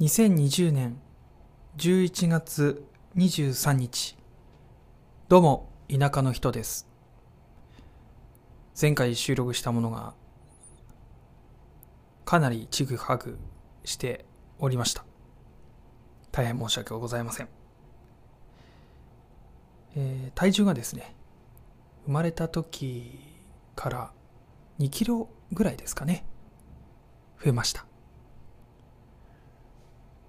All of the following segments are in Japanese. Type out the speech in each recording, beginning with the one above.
2020年11月23日。どうも田舎の人です。前回収録したものがかなりちぐはぐしておりました。大変申し訳ございません、えー体重がですね生まれた時から2キロぐらいですかね。増えました。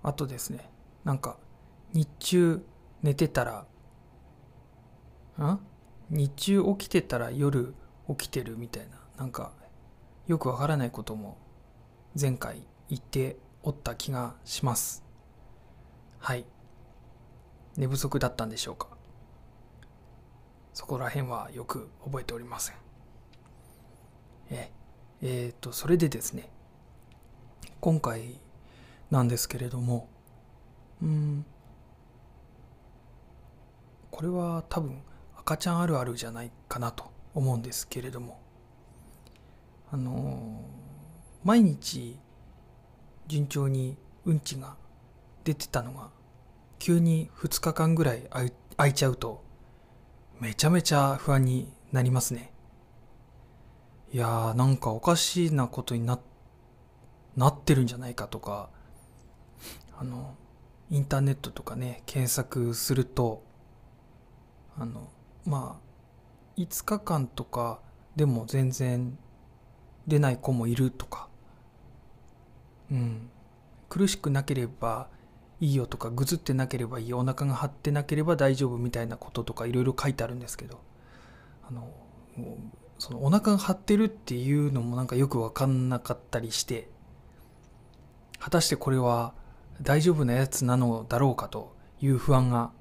あとですね。なんか日中寝てたらん日中起きてたら夜起きてるみたいな。なんかよくわからないことも前回言っておった気がします。はい。寝不足だったんでしょうか。そこら辺はよく覚えておりません。ええー、とそれでですね今回なんですけれども。うん。これは多分赤ちゃんあるあるじゃないかなと思うんですけれども。あの毎日順調にうんちが出てたのが急に2日間ぐらい空いちゃうとめちゃめちゃ不安になりますね。いやーなんかおかしいなことにななってるんじゃないかとかあのインターネットとかね検索するとあのまあ5日間とかでも全然出ない子もいるとか。うん。苦しくなければいいよとかぐずってなければいいよお腹が張ってなければ大丈夫みたいなこととかいろいろ書いてあるんですけど。あのそのお腹が張ってるっていうのもなんかよく分かんなかったりして。果たしてこれは大丈夫なやつなのだろうかという不安が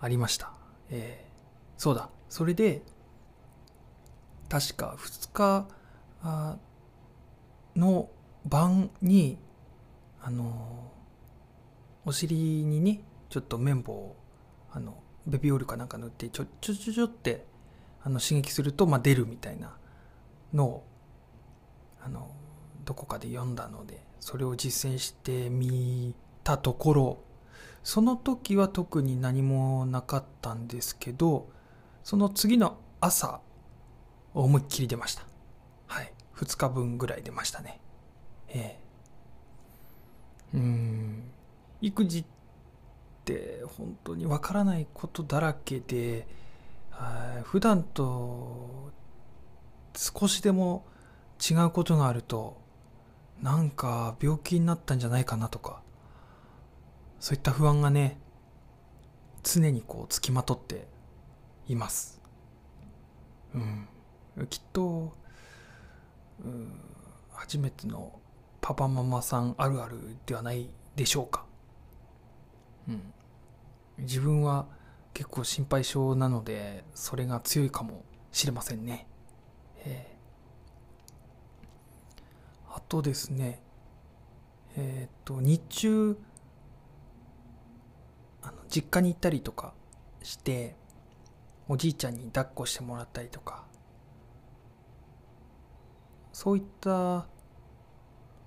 ありました。えー、そうだ。それで、確か2日の晩に、あの、お尻にね、ちょっと綿棒を、あの、ベビーオイルかなんか塗って、ちょちょちょちょって、あの、刺激すると、まあ、出るみたいなのを、あの、どこかで読んだので、それを実践してみたところその時は特に何もなかったんですけどその次の朝思いっきり出ました。はい。2日分ぐらい出ましたね。ええ。うん。育児って本当にわからないことだらけで普段と少しでも違うことがあるとなんか病気になったんじゃないかなとかそういった不安がね常にこうつきまとっています。うん。きっと、うん、初めてのパパママさんあるあるではないでしょうか。うん。自分は結構心配性なのでそれが強いかもしれませんね。ええ。あとですね。えっ、と日中あの実家に行ったりとかしておじいちゃんに抱っこしてもらったりとか。そういった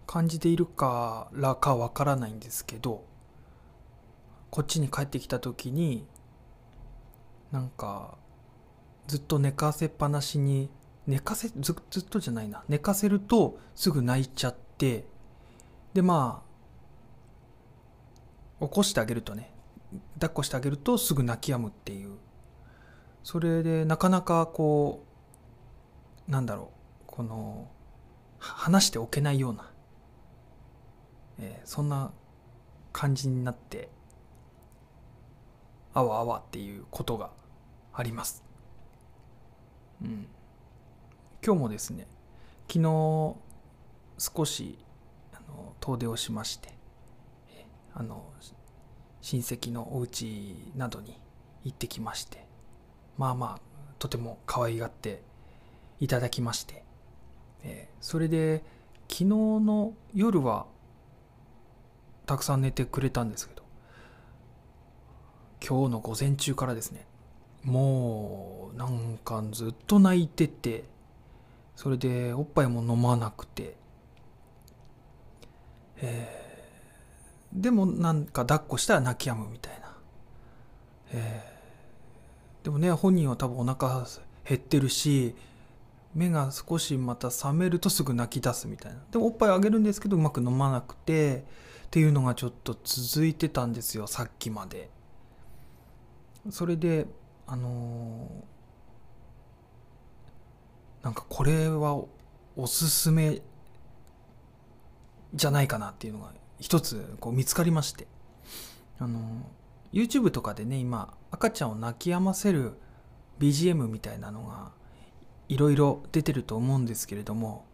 感じでいるからかわからないんですけどこっちに帰ってきた時になんかずっと寝かせっぱなしに寝かせずずっとじゃないな。寝かせるとすぐ泣いちゃってでまあ起こしてあげるとね。抱っこしてあげるとすぐ泣き止むっていう。それでなかなかこうなんだろう。この話しておけないような、えー、そんな感じになってあわあわっていうことがあります。うん。今日もですね昨日少しあの遠出をしましてあの親戚のお家などに行ってきましてまあまあとても可愛がっていただきまして、えそれで昨日の夜はたくさん寝てくれたんですけど今日の午前中からですねもうなんかずっと泣いててそれでおっぱいも飲まなくて、えでもなんか抱っこしたら泣き止むみたいな、えー、でもね本人は多分お腹減ってるし目が少しまた覚めるとすぐ泣き出すみたいな。でもおっぱいあげるんですけどうまく飲まなくてっていうのがちょっと続いてたんですよさっきまで。それであのー、なんかこれはおすすめじゃないかなっていうのが一つこう見つかりまして。あの YouTube とかでね今赤ちゃんを泣き止ませる BGM みたいなのがいろいろ出てると思うんですけれども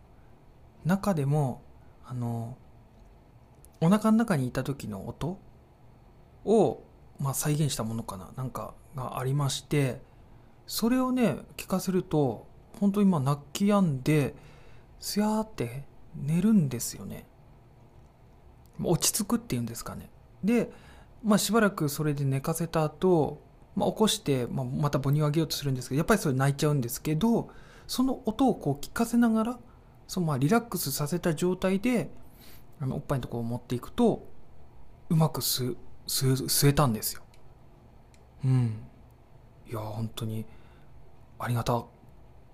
中でもあのお腹の中にいた時の音を、まあ、再現したものかななんかがありましてそれをね聞かせると本当今泣き止んですやーって寝るんですよね。落ち着くっていうんですかね。で、まあ、しばらくそれで寝かせた後、まあ、起こして、まあ、また母乳をあげようとするんですけどやっぱりそれ泣いちゃうんですけどその音をこう聞かせながらそのまあリラックスさせた状態であのおっぱいのところを持っていくとうまく吸吸吸えたんですよ。うん。いや本当にありがた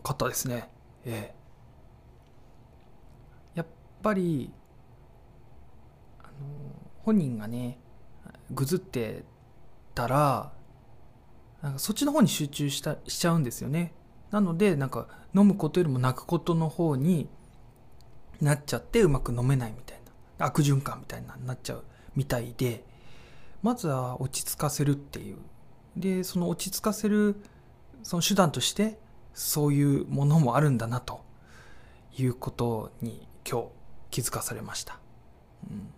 かったですね。ええ。やっぱり本人がねぐずってたらなんかそっちの方に集中したしちゃうんですよね。なのでなんか飲むことよりも泣くことの方になっちゃってうまく飲めないみたいな悪循環みたいなになっちゃうみたいでまずは落ち着かせるっていう。でその落ち着かせるその手段としてそういうものもあるんだなということに今日気づかされました、うん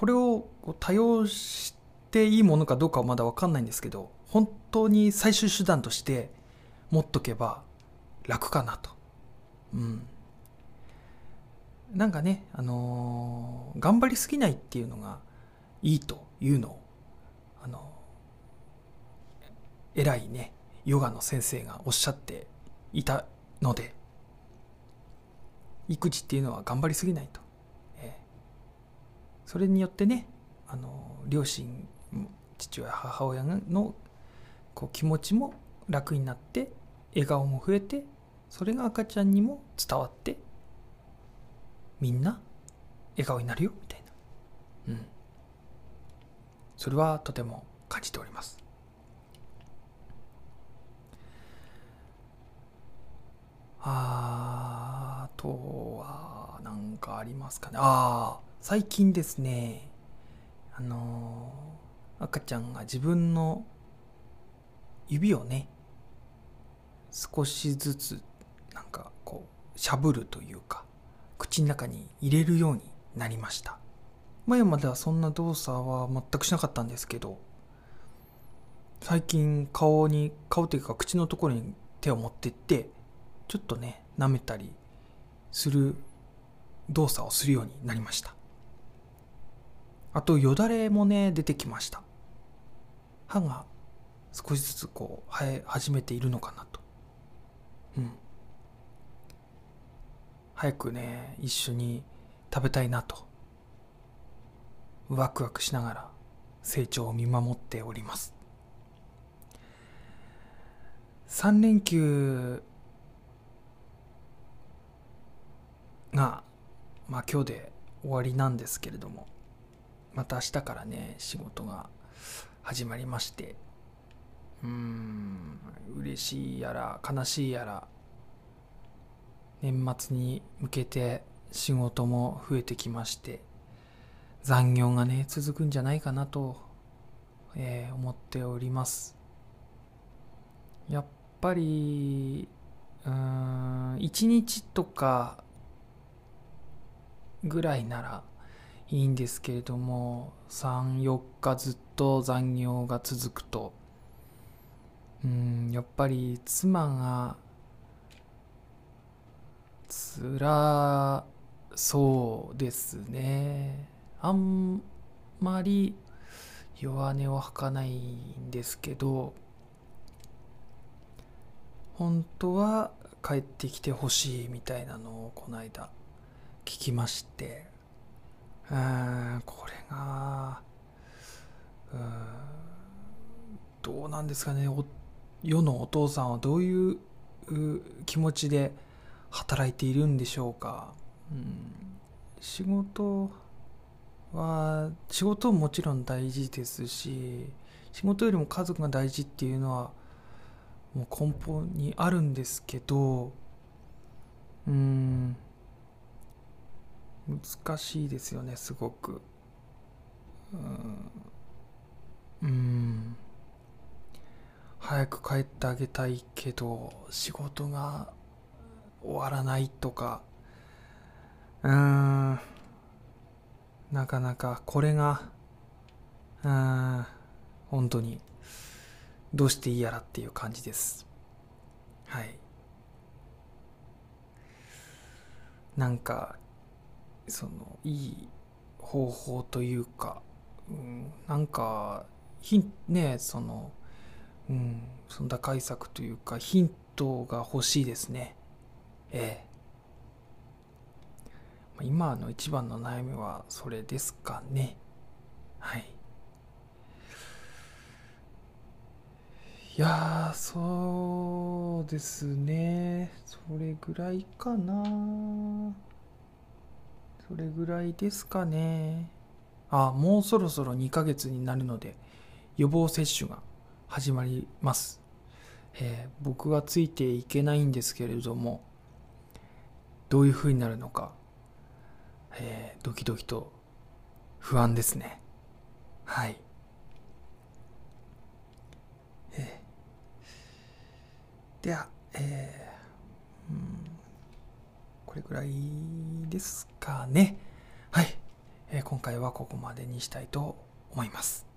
これを多用していいものかどうかはまだ分かんないんですけど本当に最終手段として持っとけば楽かなと。うん。なんかね、あのー、頑張りすぎないっていうのがいいというのを、あのー、偉いね、ヨガの先生がおっしゃっていたので、育児っていうのは頑張りすぎないと。それによってねあの両親父親母親のこう気持ちも楽になって笑顔も増えてそれが赤ちゃんにも伝わってみんな笑顔になるよみたいな。うん。それはとても感じておりますあとは何かありますかね。ああ最近ですねあの赤ちゃんが自分の指をね少しずつなんかこうしゃぶるというか口の中に入れるようになりました。前まではそんな動作は全くしなかったんですけど最近顔に顔というか口のところに手を持ってってちょっとね舐めたりする動作をするようになりました。あとよだれもね出てきました。歯が少しずつこう生え始めているのかなと。うん。早くね一緒に食べたいなと。ワクワクしながら成長を見守っております。3連休がまあ今日で終わりなんですけれどもまた明日からね仕事が始まりましてうーん嬉しいやら悲しいやら年末に向けて仕事も増えてきまして残業がね続くんじゃないかなと、えー、思っております。やっぱりうん1日とかぐらいならいいんですけれども34日ずっと残業が続くと。うんやっぱり妻がつらそうですね。あんまり弱音を吐かないんですけど本当は帰ってきてほしいみたいなのをこの間聞きまして。うんこれがうんどうなんですかね。世のお父さんはどういうう気持ちで働いているんでしょうか、うん、仕事は仕事ももちろん大事ですし仕事よりも家族が大事っていうのはもう根本にあるんですけどうん。難しいですよねすごく。うん。うん。早く帰ってあげたいけど仕事が終わらないとか。うん。なかなかこれがうん。本当にどうしていいやらっていう感じです。はい。なんかそのいい方法というか、うん、なんかひねそのうん、その打開策というかヒントが欲しいですね。ええ。今の一番の悩みはそれですかね。はい。いやそうですね。それぐらいかな。それぐらいですかね。あ、もうそろそろ2ヶ月になるので、予防接種が始まります、えー、僕はついていけないんですけれどもどういう風になるのか、えー、ドキドキと不安ですね。はい。えー、ではえー、うんこれくらい。ですかね。はい、え、今回はここまでにしたいと思います。